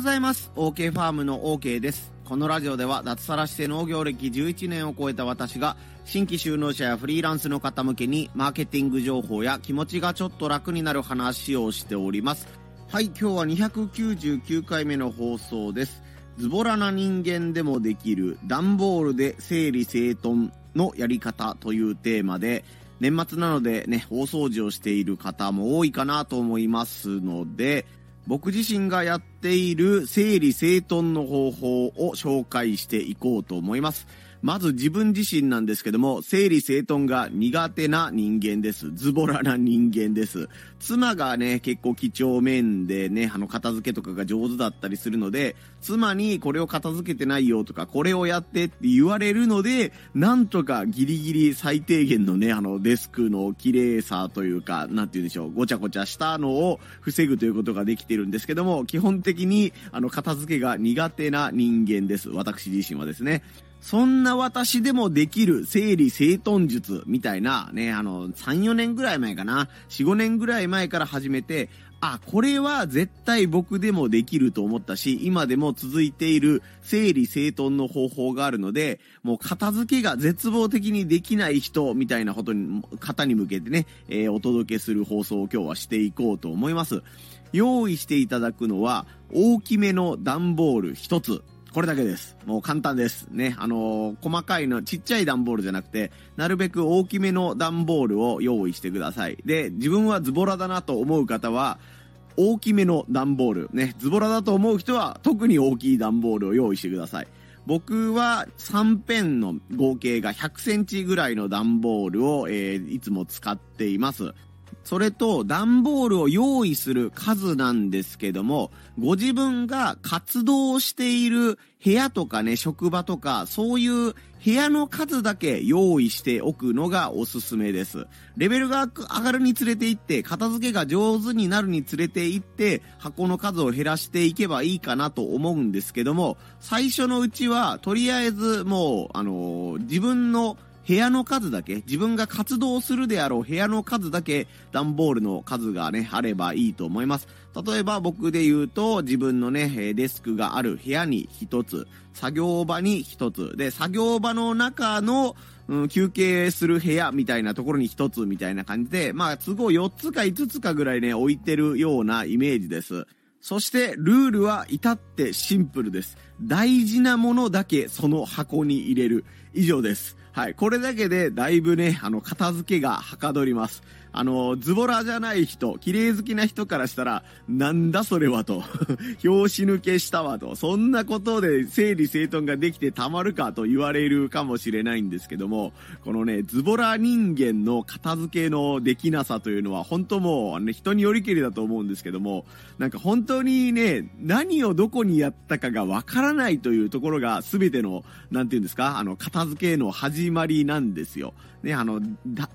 ございます。OK ファームの OK です。このラジオでは脱サラして農業歴11年を超えた私が新規就農者やフリーランスの方向けにマーケティング情報や気持ちがちょっと楽になる話をしております。はい、今日は299回目の放送です。ズボラな人間でもできる段ボールで整理整頓のやり方というテーマで年末なのでね、大掃除をしている方も多いかなと思いますので、僕自身がやっている整理整頓の方法を紹介していこうと思います。まず自分自身なんですけども、整理整頓が苦手な人間です。ズボラな人間です。妻がね、結構几帳面でね、あの、片付けとかが上手だったりするので、妻にこれを片付けてないよとか、これをやってって言われるので、なんとかギリギリ最低限のね、あの、デスクの綺麗さというか、なんて言うんでしょう、ごちゃごちゃしたのを防ぐということができてるんですけども、基本的に、あの、片付けが苦手な人間です。私自身はですね。そんな私でもできる整理整頓術みたいなね、あの、3、4年ぐらい前かな、4、5年ぐらい前から始めて、あ、これは絶対僕でもできると思ったし、今でも続いている整理整頓の方法があるので、もう片付けが絶望的にできない人みたいなことに、方に向けてね、えー、お届けする放送を今日はしていこうと思います。用意していただくのは、大きめの段ボール一つ。これだけです。もう簡単です。ね。あのー、細かいの、ちっちゃい段ボールじゃなくて、なるべく大きめの段ボールを用意してください。で、自分はズボラだなと思う方は、大きめの段ボール、ね、ズボラだと思う人は特に大きい段ボールを用意してください。僕は3ペンの合計が100センチぐらいの段ボールを、えー、いつも使っています。それと段ボールを用意する数なんですけども、ご自分が活動している部屋とかね、職場とか、そういう部屋の数だけ用意しておくのがおすすめです。レベルが上がるにつれていって、片付けが上手になるにつれていって、箱の数を減らしていけばいいかなと思うんですけども、最初のうちは、とりあえずもう、あのー、自分の部屋の数だけ、自分が活動するであろう部屋の数だけ、段ボールの数がね、あればいいと思います。例えば僕で言うと、自分のね、デスクがある部屋に一つ、作業場に一つ、で、作業場の中の、うん、休憩する部屋みたいなところに一つみたいな感じで、まあ、都合4つか5つかぐらいね、置いてるようなイメージです。そして、ルールは至ってシンプルです。大事なものだけその箱に入れる。以上です。はい。これだけでだいぶね、あの、片付けがはかどります。あの、ズボラじゃない人、綺麗好きな人からしたら、なんだそれはと、表紙抜けしたわと、そんなことで整理整頓ができてたまるかと言われるかもしれないんですけども、このね、ズボラ人間の片付けのできなさというのは、本当もう、ね、人によりけりだと思うんですけども、なんか本当にね、何をどこにやったかがわからないというところが、全ての、なんていうんですか、あの、片付けの始始まりなんですよ。ね、あの、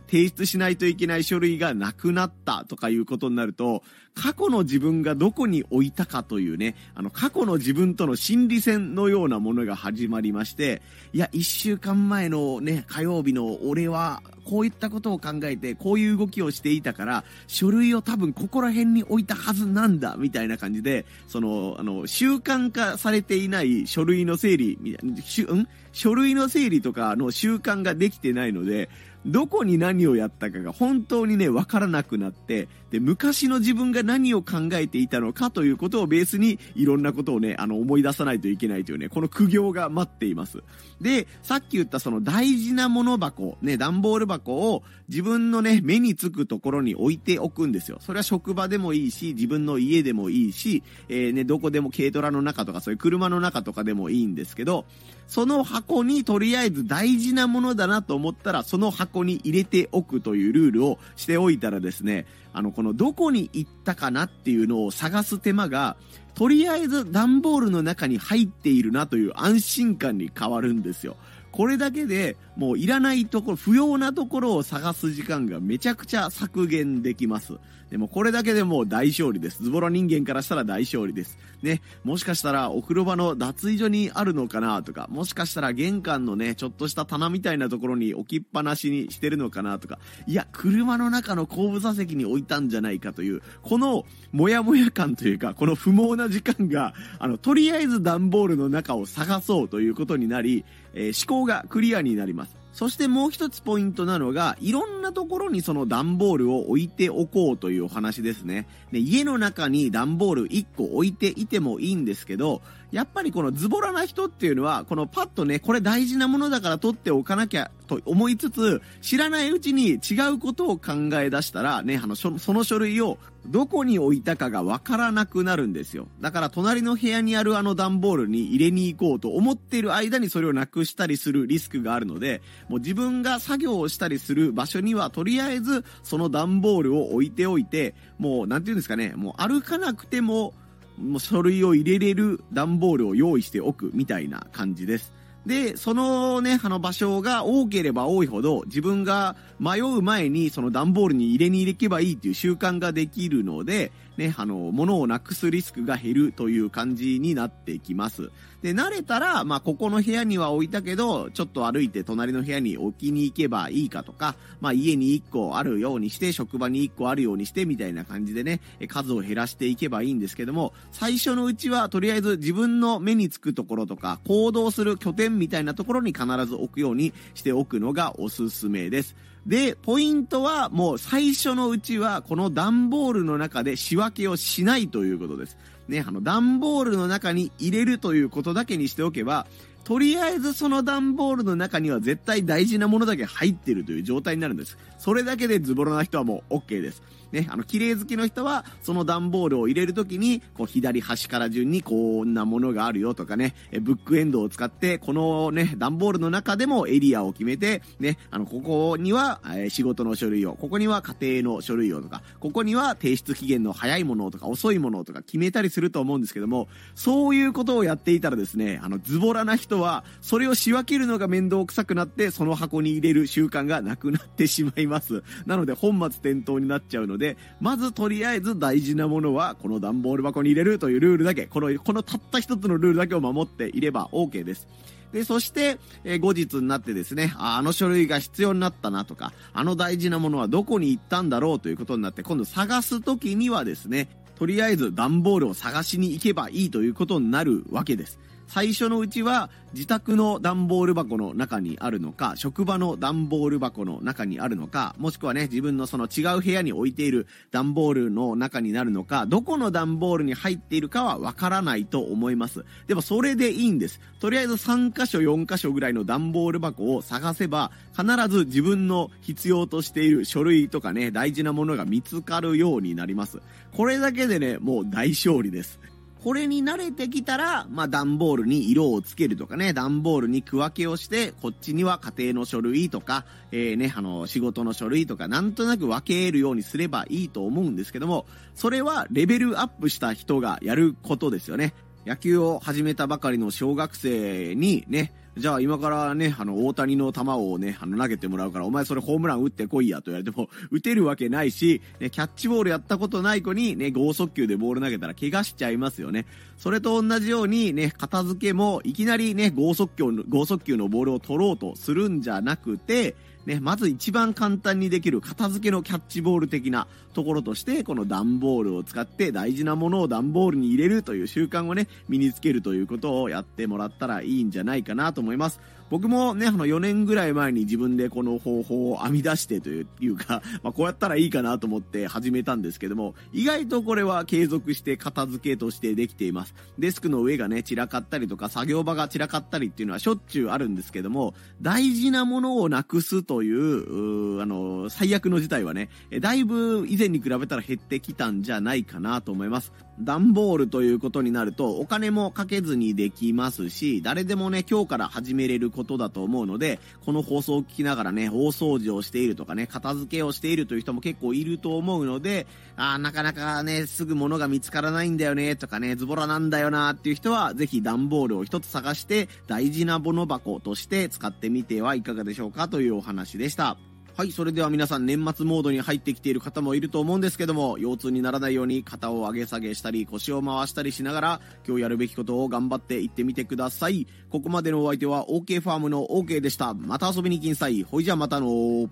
提出しないといけない書類がなくなったとかいうことになると、過去の自分がどこに置いたかというね、あの、過去の自分との心理戦のようなものが始まりまして、いや、一週間前のね、火曜日の俺は、こういったことを考えて、こういう動きをしていたから、書類を多分ここら辺に置いたはずなんだ、みたいな感じで、その、あの、習慣化されていない書類の整理、みたいな、しん？書類の整理とかの習慣ができてないので、どこに何をやったかが本当にね、わからなくなって、で、昔の自分が何を考えていたのかということをベースに、いろんなことをね、あの、思い出さないといけないというね、この苦行が待っています。で、さっき言ったその大事なもの箱、ね、段ボール箱を自分のね、目につくところに置いておくんですよ。それは職場でもいいし、自分の家でもいいし、えー、ね、どこでも軽トラの中とか、そういう車の中とかでもいいんですけど、その箱にとりあえず大事なものだなと思ったら、その箱に入れておくというルールをしておいたらですね、あの、このどこに行ったかなっていうのを探す手間が、とりあえず段ボールの中に入っているなという安心感に変わるんですよ。これだけでもういらないところ、不要なところを探す時間がめちゃくちゃ削減できます。でもこれだけでもう大勝利です。ズボラ人間からしたら大勝利です。ね、もしかしたらお風呂場の脱衣所にあるのかなとか、もしかしたら玄関のね、ちょっとした棚みたいなところに置きっぱなしにしてるのかなとか、いや、車の中の後部座席に置いたんじゃないかという、このモヤモヤ感というか、この不毛な時間が、あの、とりあえず段ボールの中を探そうということになり、えー、思考がクリアになります。そしてもう一つポイントなのが、いろんなところにその段ボールを置いておこうというお話ですね。で家の中に段ボール1個置いていてもいいんですけど、やっぱりこのズボラな人っていうのは、このパッとね、これ大事なものだから取っておかなきゃと思いつつ、知らないうちに違うことを考え出したら、ね、あの、その書類をどこに置いたかがわからなくなるんですよ。だから隣の部屋にあるあの段ボールに入れに行こうと思っている間にそれをなくしたりするリスクがあるので、もう自分が作業をしたりする場所にはとりあえずその段ボールを置いておいて、もうなんて言うんですかね、もう歩かなくてももう書類を入れれる段ボールを用意しておくみたいな感じです。で、そのね、あの場所が多ければ多いほど、自分が迷う前にその段ボールに入れに入れけばいいっていう習慣ができるので、ね、あの、物をなくすリスクが減るという感じになってきます。で、慣れたら、まあ、ここの部屋には置いたけど、ちょっと歩いて隣の部屋に置きに行けばいいかとか、まあ、家に1個あるようにして、職場に1個あるようにして、みたいな感じでね、数を減らしていけばいいんですけども、最初のうちは、とりあえず自分の目につくところとか、行動する拠点みたいなところに必ず置くようにしておくのがおすすめです。で、ポイントはもう最初のうちはこの段ボールの中で仕分けをしないということです。ね、あの段ボールの中に入れるということだけにしておけば、とりあえずその段ボールの中には絶対大事なものだけ入ってるという状態になるんです。それだけでズボラな人はもう OK です。ね、あの、綺麗好きの人は、その段ボールを入れるときに、こう、左端から順にこんなものがあるよとかね、えブックエンドを使って、このね、段ボールの中でもエリアを決めて、ね、あの、ここには、え仕事の書類を、ここには家庭の書類をとか、ここには提出期限の早いものとか遅いものとか決めたりすると思うんですけども、そういうことをやっていたらですね、あの、ズボラな人は、それを仕分けるのが面倒くさくなって、その箱に入れる習慣がなくなってしまいます。なので、本末転倒になっちゃうので、まずとりあえず大事なものはこの段ボール箱に入れるというルールだけ、この、このたった一つのルールだけを守っていれば OK です。で、そして、えー、後日になってですねあ、あの書類が必要になったなとか、あの大事なものはどこに行ったんだろうということになって、今度探す時にはですね、とりあえず段ボールを探しに行けばいいということになるわけです。最初のうちは自宅の段ボール箱の中にあるのか、職場の段ボール箱の中にあるのか、もしくはね、自分のその違う部屋に置いている段ボールの中になるのか、どこの段ボールに入っているかはわからないと思います。でもそれでいいんです。とりあえず3箇所4箇所ぐらいの段ボール箱を探せば、必ず自分の必要としている書類とかね、大事なものが見つかるようになります。これだけでね、もう大勝利です。これに慣れてきたら、まあ、段ボールに色をつけるとかね、段ボールに区分けをして、こっちには家庭の書類とか、えー、ね、あの、仕事の書類とか、なんとなく分けるようにすればいいと思うんですけども、それはレベルアップした人がやることですよね。野球を始めたばかりの小学生にね、じゃあ今からね、あの、大谷の球をね、あの、投げてもらうから、お前それホームラン打ってこいやと言われても、打てるわけないし、ね、キャッチボールやったことない子にね、剛速球でボール投げたら怪我しちゃいますよね。それと同じようにね、片付けも、いきなりね、剛速球の、剛速球のボールを取ろうとするんじゃなくて、ね、まず一番簡単にできる片付けのキャッチボール的なところとして、この段ボールを使って大事なものを段ボールに入れるという習慣をね、身につけるということをやってもらったらいいんじゃないかなと思います。僕もね、あの4年ぐらい前に自分でこの方法を編み出してというか、まあ、こうやったらいいかなと思って始めたんですけども、意外とこれは継続して片付けとしてできています。デスクの上がね、散らかったりとか、作業場が散らかったりっていうのはしょっちゅうあるんですけども、大事なものをなくすという、うあの、最悪の事態はね、だいぶ以前に比べたら減ってきたんじゃないかなと思います。段ボールということになると、お金もかけずにできますし、誰でもね、今日から始めれることだと思うので、この放送を聞きながらね、大掃除をしているとかね、片付けをしているという人も結構いると思うので、あなかなかね、すぐ物が見つからないんだよね、とかね、ズボラなんだよなっていう人は、ぜひ段ボールを一つ探して、大事な物箱として使ってみてはいかがでしょうかというお話でした。はい、それでは皆さん年末モードに入ってきている方もいると思うんですけども、腰痛にならないように肩を上げ下げしたり腰を回したりしながら、今日やるべきことを頑張っていってみてください。ここまでのお相手は OK ファームの OK でした。また遊びに来んさい。ほいじゃまたの